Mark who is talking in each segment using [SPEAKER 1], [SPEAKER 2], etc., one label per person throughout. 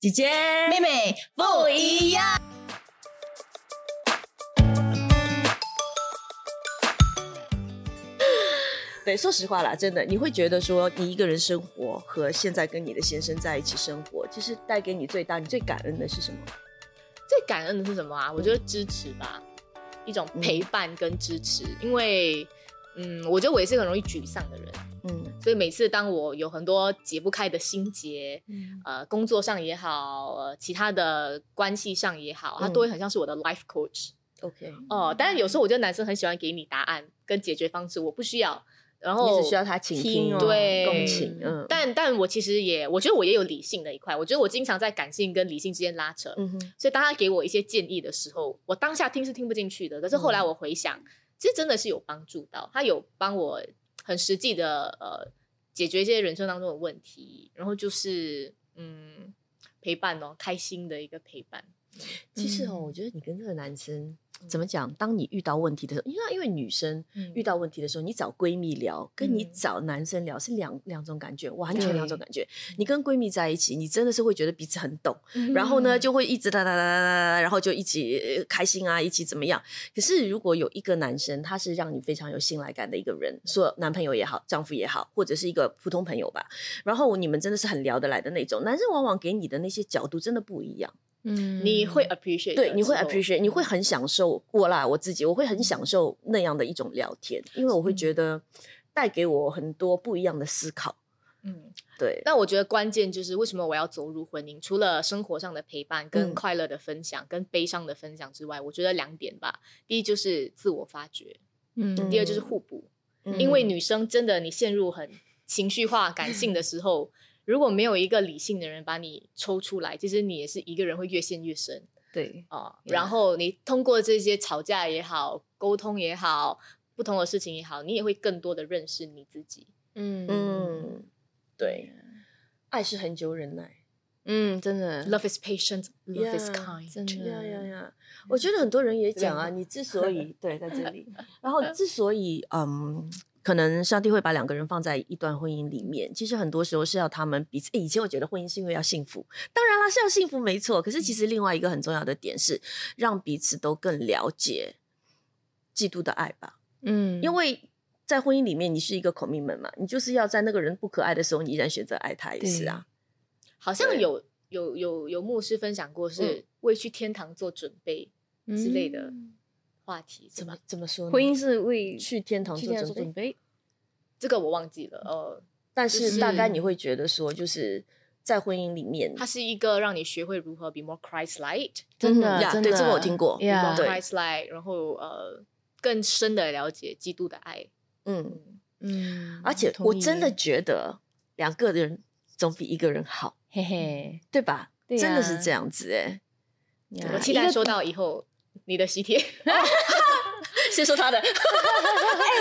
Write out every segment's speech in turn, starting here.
[SPEAKER 1] 姐姐、
[SPEAKER 2] 妹妹不一样。
[SPEAKER 1] 对，说实话啦，真的，你会觉得说，你一个人生活和现在跟你的先生在一起生活，其实带给你最大、你最感恩的是什么？
[SPEAKER 3] 最感恩的是什么啊？我觉得支持吧，一种陪伴跟支持。因为，嗯，我觉得我也是个很容易沮丧的人，嗯，所以每次当我有很多解不开的心结，嗯呃，工作上也好，呃，其他的关系上也好，他都会很像是我的 life coach。
[SPEAKER 1] OK，
[SPEAKER 3] 哦，但是有时候我觉得男生很喜欢给你答案跟解决方式，我不需要。然后
[SPEAKER 1] 你只需要他倾听，
[SPEAKER 3] 对，
[SPEAKER 1] 共情。嗯，
[SPEAKER 3] 但但我其实也，我觉得我也有理性的一块。我觉得我经常在感性跟理性之间拉扯。嗯哼。所以当他给我一些建议的时候，我当下听是听不进去的。可是后来我回想，其实真的是有帮助到。他有帮我很实际的呃解决一些人生当中的问题。然后就是嗯陪伴哦，开心的一个陪伴。
[SPEAKER 1] 其实哦，我觉得你跟这个男生。怎么讲？当你遇到问题的时候，因为因为女生遇到问题的时候，你找闺蜜聊，跟你找男生聊是两两种感觉，完全两种感觉。你跟闺蜜在一起，你真的是会觉得彼此很懂，然后呢就会一直哒哒哒哒哒，然后就一起开心啊，一起怎么样？可是如果有一个男生，他是让你非常有信赖感的一个人，说男朋友也好，丈夫也好，或者是一个普通朋友吧，然后你们真的是很聊得来的那种，男生往往给你的那些角度真的不一样。
[SPEAKER 3] 嗯，你会 appreciate
[SPEAKER 1] 对，你会 appreciate，你会很享受我啦，我自己我会很享受那样的一种聊天，因为我会觉得带给我很多不一样的思考。嗯，对。
[SPEAKER 3] 但我觉得关键就是为什么我要走入婚姻？除了生活上的陪伴、跟快乐的分享、跟悲伤的分享之外，我觉得两点吧。第一就是自我发掘，嗯，第二就是互补。因为女生真的，你陷入很情绪化、感性的时候。如果没有一个理性的人把你抽出来，其实你也是一个人会越陷越深。
[SPEAKER 1] 对
[SPEAKER 3] 啊，然后你通过这些吵架也好，沟通也好，不同的事情也好，你也会更多的认识你自己。
[SPEAKER 1] 嗯嗯，对，爱是很久忍耐。
[SPEAKER 3] 嗯，真的，Love is patient, love is kind。
[SPEAKER 1] 真的呀呀呀！我觉得很多人也讲啊，你之所以 对在这里，然后之所以嗯。可能上帝会把两个人放在一段婚姻里面，其实很多时候是要他们彼此。以前我觉得婚姻是因为要幸福，当然啦是要幸福没错。可是其实另外一个很重要的点是，让彼此都更了解嫉妒的爱吧。嗯，因为在婚姻里面，你是一个孔明门嘛，你就是要在那个人不可爱的时候，你依然选择爱他也是啊。
[SPEAKER 3] 好像有有有有牧师分享过，是为去天堂做准备之类的。话题
[SPEAKER 1] 怎么怎么说？
[SPEAKER 2] 婚姻是为
[SPEAKER 1] 去天堂做准备，
[SPEAKER 3] 这个我忘记了。呃，
[SPEAKER 1] 但是大概你会觉得说，就是在婚姻里面，
[SPEAKER 3] 它是一个让你学会如何 be more Christ-like，
[SPEAKER 2] 真的，
[SPEAKER 1] 对，这个我听过
[SPEAKER 3] ，more，Christ-like，然后呃，更深的了解基督的爱。
[SPEAKER 1] 嗯嗯，而且我真的觉得两个人总比一个人好，嘿嘿，对吧？真的是这样子哎，
[SPEAKER 3] 我期待收到以后。你的喜帖，
[SPEAKER 1] 先说他的。哎，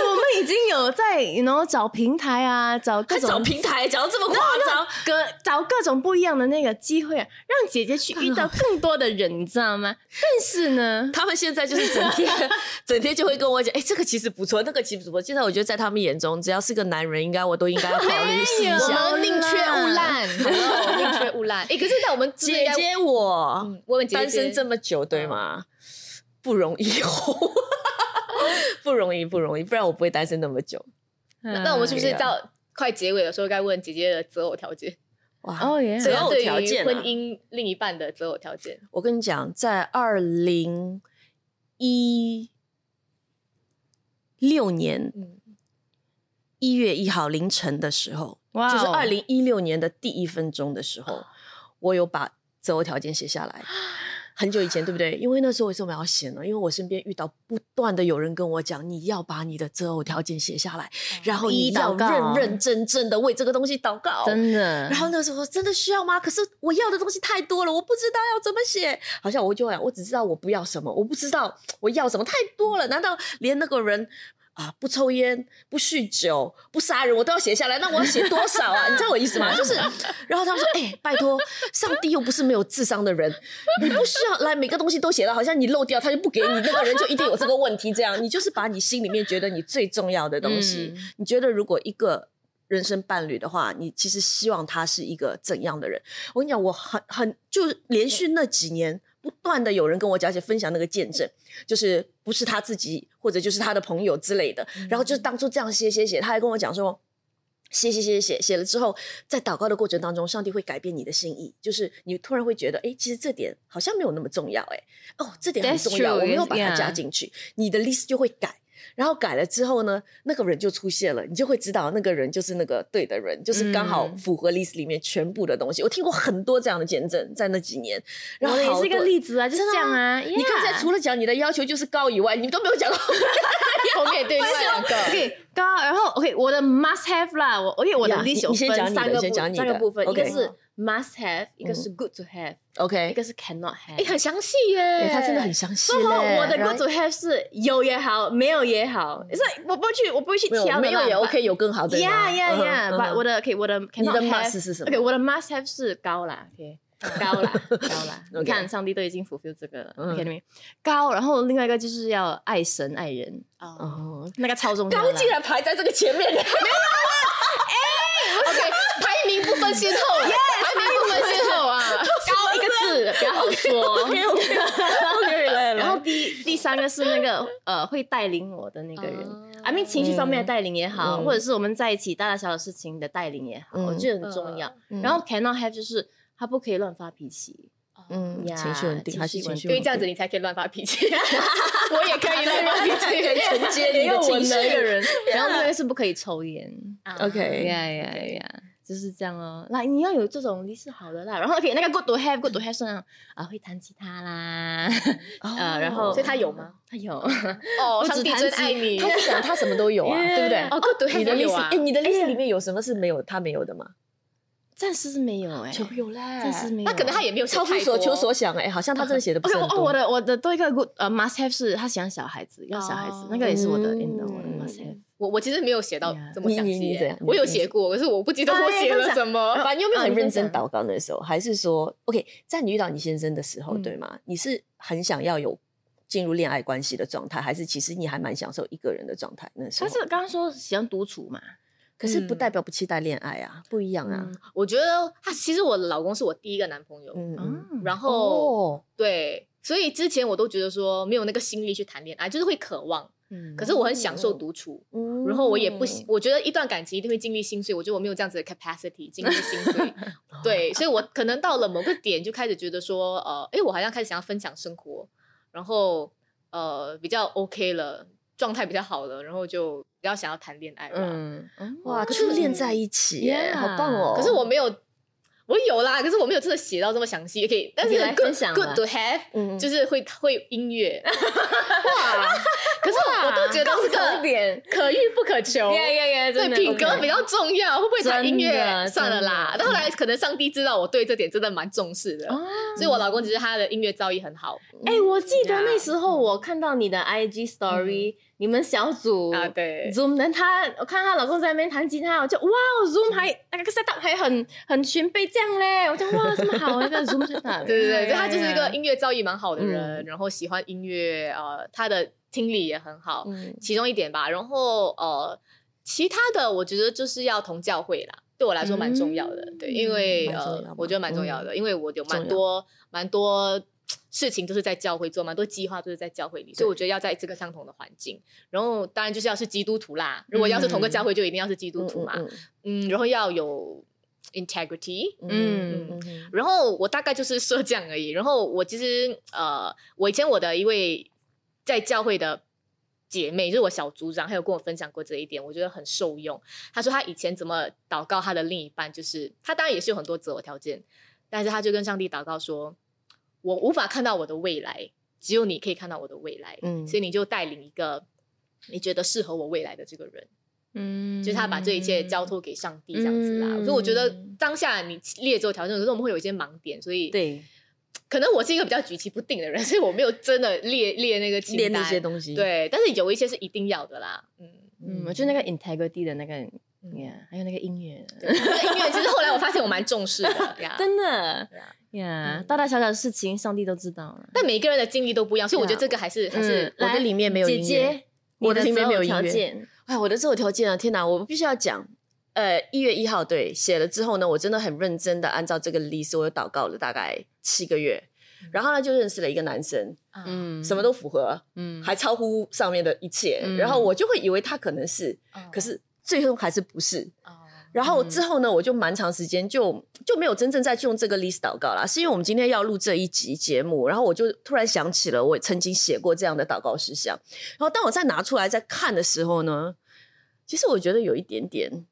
[SPEAKER 2] 我们已经有在，然后找平台啊，找各种
[SPEAKER 1] 平台，找到这么 夸张，
[SPEAKER 2] 各找各种不一样的那个机会，让姐姐去遇到更多的人，你知道吗？但是呢，
[SPEAKER 1] 他们现在就是整天，整天就会跟我讲，哎，这个其实不错，那个其实不错。现在我觉得在他们眼中，只要是个男人，应该我都应该要考虑试一下。
[SPEAKER 3] 宁缺毋滥，宁缺毋滥。哎，可是在我们
[SPEAKER 1] 姐姐我，我们单身这么久，对吗？不容易哦，不容易，不容易，不然我不会单身那么久。
[SPEAKER 3] 那我们是不是到快结尾的时候该问姐姐的择偶条件？
[SPEAKER 1] 哇，择偶条件，
[SPEAKER 3] 婚姻另一半的择偶条件。
[SPEAKER 1] 我跟你讲，在二零一六年一月一号凌晨的时候，就是二零一六年的第一分钟的时候，我有把择偶条件写下来。很久以前，对不对？因为那时候为什么要写呢？因为我身边遇到不断的有人跟我讲，你要把你的择偶条件写下来，然后你要认认真真的为这个东西祷告，
[SPEAKER 2] 真的。
[SPEAKER 1] 然后那时候真的需要吗？可是我要的东西太多了，我不知道要怎么写。好像我就讲，我只知道我不要什么，我不知道我要什么，太多了。难道连那个人？啊，不抽烟，不酗酒，不杀人，我都要写下来。那我要写多少啊？你知道我意思吗？就是，然后他们说：“哎，拜托，上帝又不是没有智商的人，你不需要来每个东西都写到，好像你漏掉他就不给你，那个人就一定有这个问题。这样，你就是把你心里面觉得你最重要的东西，你觉得如果一个人生伴侣的话，你其实希望他是一个怎样的人？我跟你讲，我很很就连续那几年不断的有人跟我讲，而且分享那个见证，就是不是他自己，或者就是他的朋友之类的。然后就是当初这样写写写，他还跟我讲说。写写写写写了之后，在祷告的过程当中，上帝会改变你的心意，就是你突然会觉得，哎，其实这点好像没有那么重要，哎，哦，这点很重要，我没有把它加进去，你的 list 就会改。然后改了之后呢，那个人就出现了，你就会知道那个人就是那个对的人，就是刚好符合 list 里面全部的东西。我听过很多这样的见证，在那几年，然后
[SPEAKER 2] 也是一个例子啊，就是这样啊。
[SPEAKER 1] 你刚才除了讲你的要求就是高以外，你都没有讲过。
[SPEAKER 3] OK，对，两个
[SPEAKER 2] OK 高，然后 OK 我的 must have 啦，我 OK 我的 list 有分三个三个部分，一个是。Must have 一个是 good to have，OK，一个是 cannot have。
[SPEAKER 3] 哎，很详细耶，
[SPEAKER 1] 他真的很详细。
[SPEAKER 2] 我的 good to have 是有也好，没有也好，是我不会去，我不会去挑。
[SPEAKER 1] 没有也 OK，有更好的。
[SPEAKER 2] Yeah yeah yeah，把我的 OK，我的 cannot
[SPEAKER 1] have 是什么
[SPEAKER 2] ？OK，我的 must have 是高啦，OK，高啦，高啦。你看，上帝都已经 fulfill 这个了，OK 里面高。然后另外一个就是要爱神爱人哦，那个超重要。
[SPEAKER 1] 高竟然排在这个前面，没有
[SPEAKER 3] 哎，OK，排名不分先后。
[SPEAKER 2] 比较好说，然后第第三个是那个呃会带领我的那个人，I mean 情绪方面的带领也好，或者是我们在一起大大小小事情的带领也好，我觉得很重要。然后 cannot have 就是他不可以乱发脾气，
[SPEAKER 1] 嗯，情绪稳定还是情绪，
[SPEAKER 3] 因为这样子你才可以乱发脾气。我也可以乱发脾气，
[SPEAKER 1] 可以承接你的情绪
[SPEAKER 2] 的人。然后另外是不可以抽烟
[SPEAKER 1] ，OK，
[SPEAKER 2] 呀呀呀。就是这样哦，那你要有这种力是好的啦。然后可以那个 good to have good to have 是啊，会弹吉他啦，呃，然后
[SPEAKER 3] 所以他有吗？
[SPEAKER 2] 他有
[SPEAKER 3] 哦，上帝真爱你。
[SPEAKER 1] 他不讲他什么都有啊，对不对？
[SPEAKER 3] 哦，good to have
[SPEAKER 1] 你的 list，哎，你的 list 里面有什么是没有他没有的吗？
[SPEAKER 2] 暂时是没有哎，
[SPEAKER 1] 全部有嘞，
[SPEAKER 2] 暂时没有。
[SPEAKER 3] 那可能他也没有
[SPEAKER 1] 超乎所求所想哎，好像他真的写的不是很多。
[SPEAKER 2] 我的我的多一个 good 呃 must have 是他喜欢小孩子，要小孩子，那个也是我的 in the 我的 must have。
[SPEAKER 3] 我我其实没有写到这么详细，我有写过，可是我不记得我写了什么。
[SPEAKER 1] 反正有没有很认真祷告那时候，还是说，OK，在你遇到你先生的时候，对吗？你是很想要有进入恋爱关系的状态，还是其实你还蛮享受一个人的状态？那时候
[SPEAKER 2] 他是刚刚说喜欢独处嘛？
[SPEAKER 1] 可是不代表不期待恋爱啊，不一样啊。
[SPEAKER 3] 我觉得他其实我的老公是我第一个男朋友，嗯，然后对，所以之前我都觉得说没有那个心力去谈恋爱，就是会渴望。可是我很享受独处，然后我也不，我觉得一段感情一定会经历心碎，我觉得我没有这样子的 capacity 经历心碎，对，所以我可能到了某个点就开始觉得说，呃，哎，我好像开始想要分享生活，然后呃比较 OK 了，状态比较好了，然后就比较想要谈恋爱了，嗯，
[SPEAKER 1] 哇，可是恋在一起，好棒哦，
[SPEAKER 3] 可是我没有。我有啦，可是我没有真的写到这么详细，可以，但是 good good to have，就是会会音乐，哇！可是我都觉得这个点，可遇不可求，对品格比较重要，会不会弹音乐？算了啦，后来可能上帝知道我对这点真的蛮重视的，所以我老公其实他的音乐造诣很好。
[SPEAKER 2] 哎，我记得那时候我看到你的 IG story。你们小组
[SPEAKER 3] 啊，对
[SPEAKER 2] ，Zoom，那他我看他老公在那边弹吉他，我就哇，Zoom 还那个 setup 还很很全备这样嘞，我就哇，这么好一个 Zoom setup，
[SPEAKER 3] 对对对，他就是一个音乐造诣蛮好的人，然后喜欢音乐，呃，他的听力也很好，其中一点吧，然后呃，其他的我觉得就是要同教会啦，对我来说蛮重要的，对，因为呃，我觉得蛮重要的，因为我有蛮多蛮多。事情都是在教会做，蛮多计划都是在教会里，所以我觉得要在这个相同的环境，然后当然就是要是基督徒啦。如果要是同个教会，就一定要是基督徒嘛。嗯，然后要有 integrity，嗯，然后我大概就是说这样而已。然后我其实呃，我以前我的一位在教会的姐妹，就是我小组长，还有跟我分享过这一点，我觉得很受用。她说她以前怎么祷告她的另一半，就是她当然也是有很多择偶条件，但是她就跟上帝祷告说。我无法看到我的未来，只有你可以看到我的未来。嗯，所以你就带领一个你觉得适合我未来的这个人，嗯，就是他把这一切交托给上帝这样子啦。所以我觉得当下你列这个条件，可是我们会有一些盲点，所以
[SPEAKER 1] 对，
[SPEAKER 3] 可能我是一个比较举棋不定的人，所以我没有真的列列那个
[SPEAKER 1] 列那些东西。
[SPEAKER 3] 对，但是有一些是一定要的啦。嗯
[SPEAKER 2] 嗯，我觉得那个 integrity 的那个，还有那个音乐，
[SPEAKER 3] 音乐其实后来我发现我蛮重视的 呀，
[SPEAKER 2] 真的。呀，大大小小的事情，上帝都知道了。
[SPEAKER 3] 但每个人的经历都不一样，所以我觉得这个还是还是
[SPEAKER 1] 我的里面没有音乐，
[SPEAKER 2] 我的里面没有
[SPEAKER 1] 音乐。哎，我的这种条件啊，天哪！我必须要讲，呃，一月一号对写了之后呢，我真的很认真的按照这个 list，我祷告了大概七个月，然后呢就认识了一个男生，嗯，什么都符合，嗯，还超乎上面的一切，然后我就会以为他可能是，可是最后还是不是。然后之后呢，我就蛮长时间就就没有真正在用这个 list 祷告啦，是因为我们今天要录这一集节目，然后我就突然想起了我曾经写过这样的祷告事项，然后当我再拿出来再看的时候呢，其实我觉得有一点点，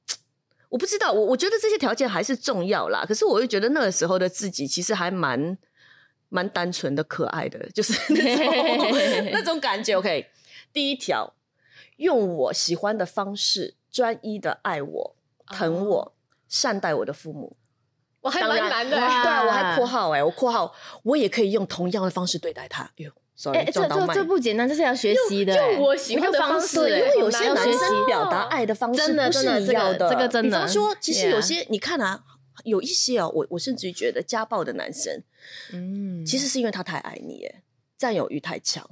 [SPEAKER 1] 我不知道，我我觉得这些条件还是重要啦，可是我又觉得那个时候的自己其实还蛮蛮单纯的、可爱的，就是 那种那种感觉。OK，第一条，用我喜欢的方式专一的爱我。疼我，善待我的父母，
[SPEAKER 3] 我还蛮难的。对
[SPEAKER 1] 啊，我还括号哎，我括号，我也可以用同样的方式对待他。哟，sorry，
[SPEAKER 2] 这这这不简单，这是要学习的。
[SPEAKER 3] 就我喜欢的方式，
[SPEAKER 1] 因为有些男生表达爱的方式不是一样的。
[SPEAKER 2] 这个真的，比
[SPEAKER 1] 方说，其实有些你看啊，有一些哦，我我甚至于觉得家暴的男生，嗯，其实是因为他太爱你，占有欲太强，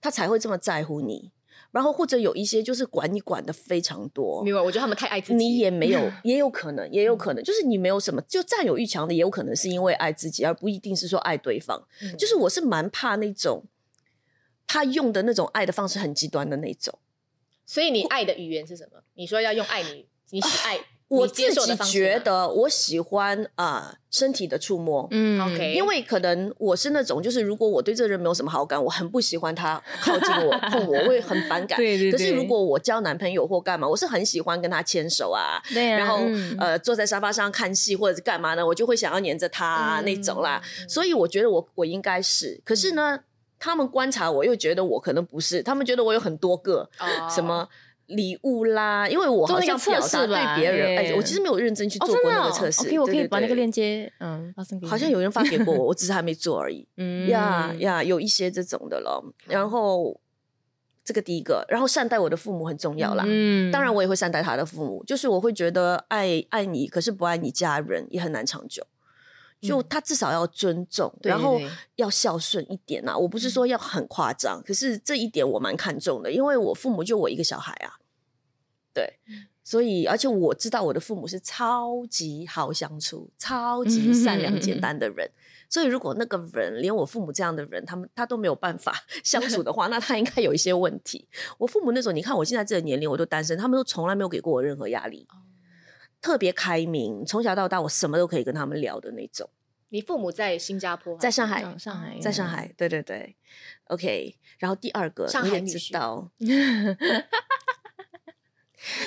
[SPEAKER 1] 他才会这么在乎你。然后或者有一些就是管你管的非常多，
[SPEAKER 3] 明白？我觉得他们太爱自己，
[SPEAKER 1] 你也没有，也有可能，也有可能，就是你没有什么，就占有欲强的，也有可能是因为爱自己，而不一定是说爱对方。就是我是蛮怕那种他用的那种爱的方式很极端的那种。
[SPEAKER 3] 所以你爱的语言是什么？你说要用爱你，你喜爱。
[SPEAKER 1] 我自己觉得我喜欢啊身体的触摸，
[SPEAKER 3] 嗯，OK，
[SPEAKER 1] 因为可能我是那种，就是如果我对这个人没有什么好感，我很不喜欢他靠近我碰我，我会很反感。
[SPEAKER 2] 对对
[SPEAKER 1] 对。可是如果我交男朋友或干嘛，我是很喜欢跟他牵手啊，
[SPEAKER 2] 对
[SPEAKER 1] 然后呃坐在沙发上看戏或者是干嘛呢，我就会想要黏着他那种啦。所以我觉得我我应该是，可是呢，他们观察我又觉得我可能不是，他们觉得我有很多个什么。礼物啦，因为我好像表达对别人，哎，我其实没有认真去做过那个测试。
[SPEAKER 2] OK，我可以把那个链接，嗯，发送给
[SPEAKER 1] 好像有人发给过我，我只是还没做而已。嗯呀呀，有一些这种的了。然后这个第一个，然后善待我的父母很重要啦。嗯，当然我也会善待他的父母，就是我会觉得爱爱你，可是不爱你家人也很难长久。就他至少要尊重，然后要孝顺一点呐。我不是说要很夸张，可是这一点我蛮看重的，因为我父母就我一个小孩啊。对，所以而且我知道我的父母是超级好相处、超级 善良、简单的人。所以如果那个人连我父母这样的人，他们他都没有办法 相处的话，那他应该有一些问题。我父母那种，你看我现在这个年龄，我都单身，他们都从来没有给过我任何压力。特别开明，从小到大我什么都可以跟他们聊的那种。
[SPEAKER 3] 你父母在新加坡，
[SPEAKER 1] 在上海，
[SPEAKER 2] 上海，
[SPEAKER 1] 在上海，对对对。OK，然后第二个，
[SPEAKER 3] 你
[SPEAKER 1] 也知道，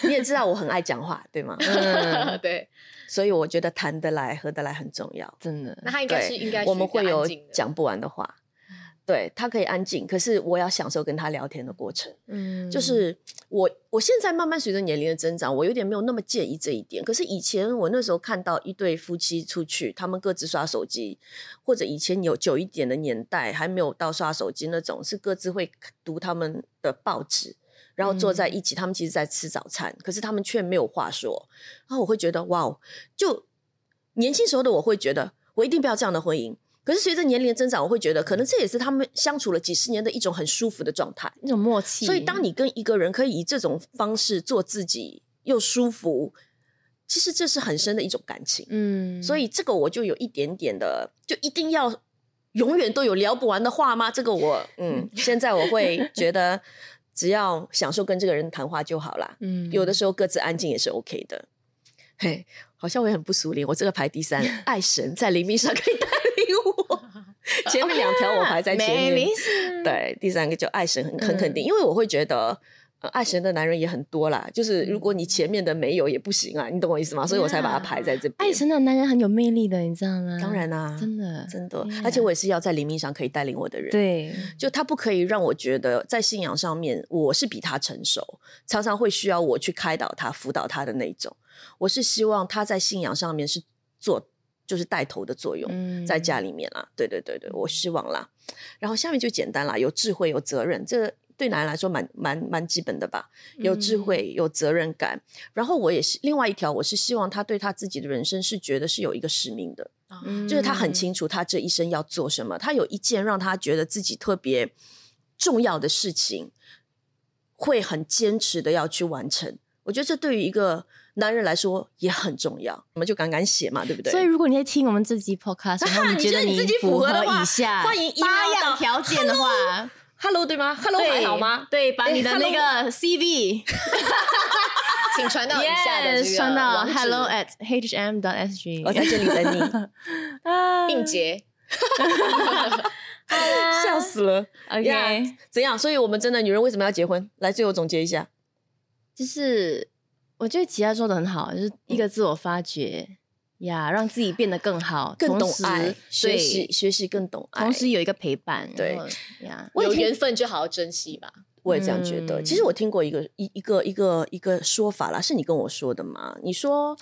[SPEAKER 1] 你也知道我很爱讲话，对吗？
[SPEAKER 3] 对，
[SPEAKER 1] 所以我觉得谈得来、合得来很重要，
[SPEAKER 2] 真的。
[SPEAKER 3] 那他应该是应该，
[SPEAKER 1] 我们会有讲不完的话。对他可以安静，可是我要享受跟他聊天的过程。嗯，就是我我现在慢慢随着年龄的增长，我有点没有那么介意这一点。可是以前我那时候看到一对夫妻出去，他们各自刷手机，或者以前有久一点的年代还没有到刷手机那种，是各自会读他们的报纸，然后坐在一起，他们其实在吃早餐，可是他们却没有话说。然后我会觉得哇哦，就年轻时候的我会觉得，我一定不要这样的婚姻。可是随着年龄的增长，我会觉得可能这也是他们相处了几十年的一种很舒服的状态，
[SPEAKER 2] 一种默契。
[SPEAKER 1] 所以，当你跟一个人可以以这种方式做自己又舒服，其实这是很深的一种感情。嗯，所以这个我就有一点点的，就一定要永远都有聊不完的话吗？这个我嗯，现在我会觉得只要享受跟这个人谈话就好啦。嗯，有的时候各自安静也是 OK 的。嘿，好像我也很不熟练，我这个排第三，爱神在灵命上可以带。前面两条我排在前面，对，第三个就爱神很很肯定，因为我会觉得，爱神的男人也很多啦，就是如果你前面的没有也不行啊，你懂我意思吗？所以我才把它排在这边。
[SPEAKER 2] 爱神的男人很有魅力的，你知道吗？
[SPEAKER 1] 当然啦，
[SPEAKER 2] 真的
[SPEAKER 1] 真的，而且我也是要在灵命上可以带领我的人，
[SPEAKER 2] 对，
[SPEAKER 1] 就他不可以让我觉得在信仰上面我是比他成熟，常常会需要我去开导他、辅导他的那种。我是希望他在信仰上面是做。就是带头的作用，在家里面啦，对对对对，我希望啦。然后下面就简单啦，有智慧，有责任，这对男人来说蛮蛮蛮基本的吧。有智慧，有责任感。然后我也是另外一条，我是希望他对他自己的人生是觉得是有一个使命的，就是他很清楚他这一生要做什么，他有一件让他觉得自己特别重要的事情，会很坚持的要去完成。我觉得这对于一个男人来说也很重要。我们就敢敢写嘛，对不对？
[SPEAKER 2] 所以如果你在听我们这集 podcast，然后 你觉得
[SPEAKER 1] 你
[SPEAKER 2] 自己
[SPEAKER 1] 符合
[SPEAKER 2] 以下
[SPEAKER 1] 欢迎
[SPEAKER 2] 八样条件的话
[SPEAKER 1] ，Hello 对吗？Hello 还好吗？
[SPEAKER 2] 对，把你的那个 CV，
[SPEAKER 3] 请传到以下的
[SPEAKER 2] 传到 hello at hm dot sg，
[SPEAKER 1] 我在这里等你，
[SPEAKER 3] 并结。
[SPEAKER 1] 笑死了
[SPEAKER 2] ，OK，
[SPEAKER 1] 怎样？所以我们真的女人为什么要结婚？来，最后总结一下，
[SPEAKER 2] 就是我觉得吉亚说的很好，就是一个自我发掘呀，让自己变得更好，
[SPEAKER 1] 更懂爱，学习学习更懂爱，
[SPEAKER 2] 同时有一个陪伴，
[SPEAKER 1] 对
[SPEAKER 3] 呀，有缘分就好好珍惜吧。
[SPEAKER 1] 我也这样觉得。其实我听过一个一一个一个一个说法啦，是你跟我说的吗？你说。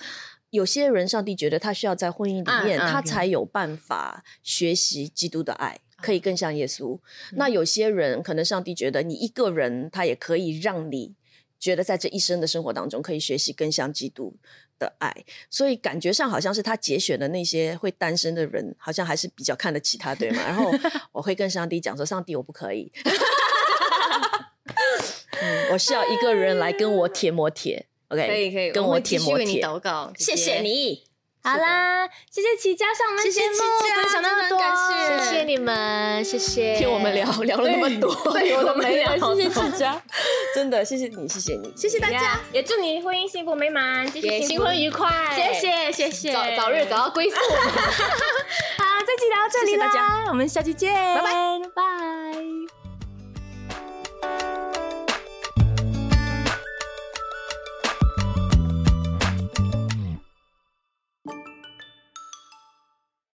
[SPEAKER 1] 有些人，上帝觉得他需要在婚姻里面，他才有办法学习基督的爱，可以更像耶稣。那有些人，可能上帝觉得你一个人，他也可以让你觉得在这一生的生活当中，可以学习更像基督的爱。所以感觉上好像是他节选的那些会单身的人，好像还是比较看得起他，对吗？然后 我会跟上帝讲说：“上帝，我不可以，我需要一个人来跟我贴膜贴。” OK，
[SPEAKER 2] 可以可以，
[SPEAKER 1] 跟我贴膜
[SPEAKER 2] 贴祷告，
[SPEAKER 1] 谢谢你。
[SPEAKER 2] 好啦，谢谢齐家上我们节目，分享那么多，
[SPEAKER 3] 谢。谢你们，谢谢。
[SPEAKER 1] 听我们聊聊了那么多，
[SPEAKER 2] 对，我都没聊，
[SPEAKER 1] 谢谢齐家，真的谢谢你，谢谢你，谢谢大家，
[SPEAKER 2] 也祝你婚姻幸福美满，
[SPEAKER 3] 谢新婚愉快，
[SPEAKER 2] 谢谢谢谢，
[SPEAKER 3] 早早日找到归宿。
[SPEAKER 2] 好，这期聊到这里啦，我们下期见，
[SPEAKER 1] 拜拜。
[SPEAKER 2] 拜。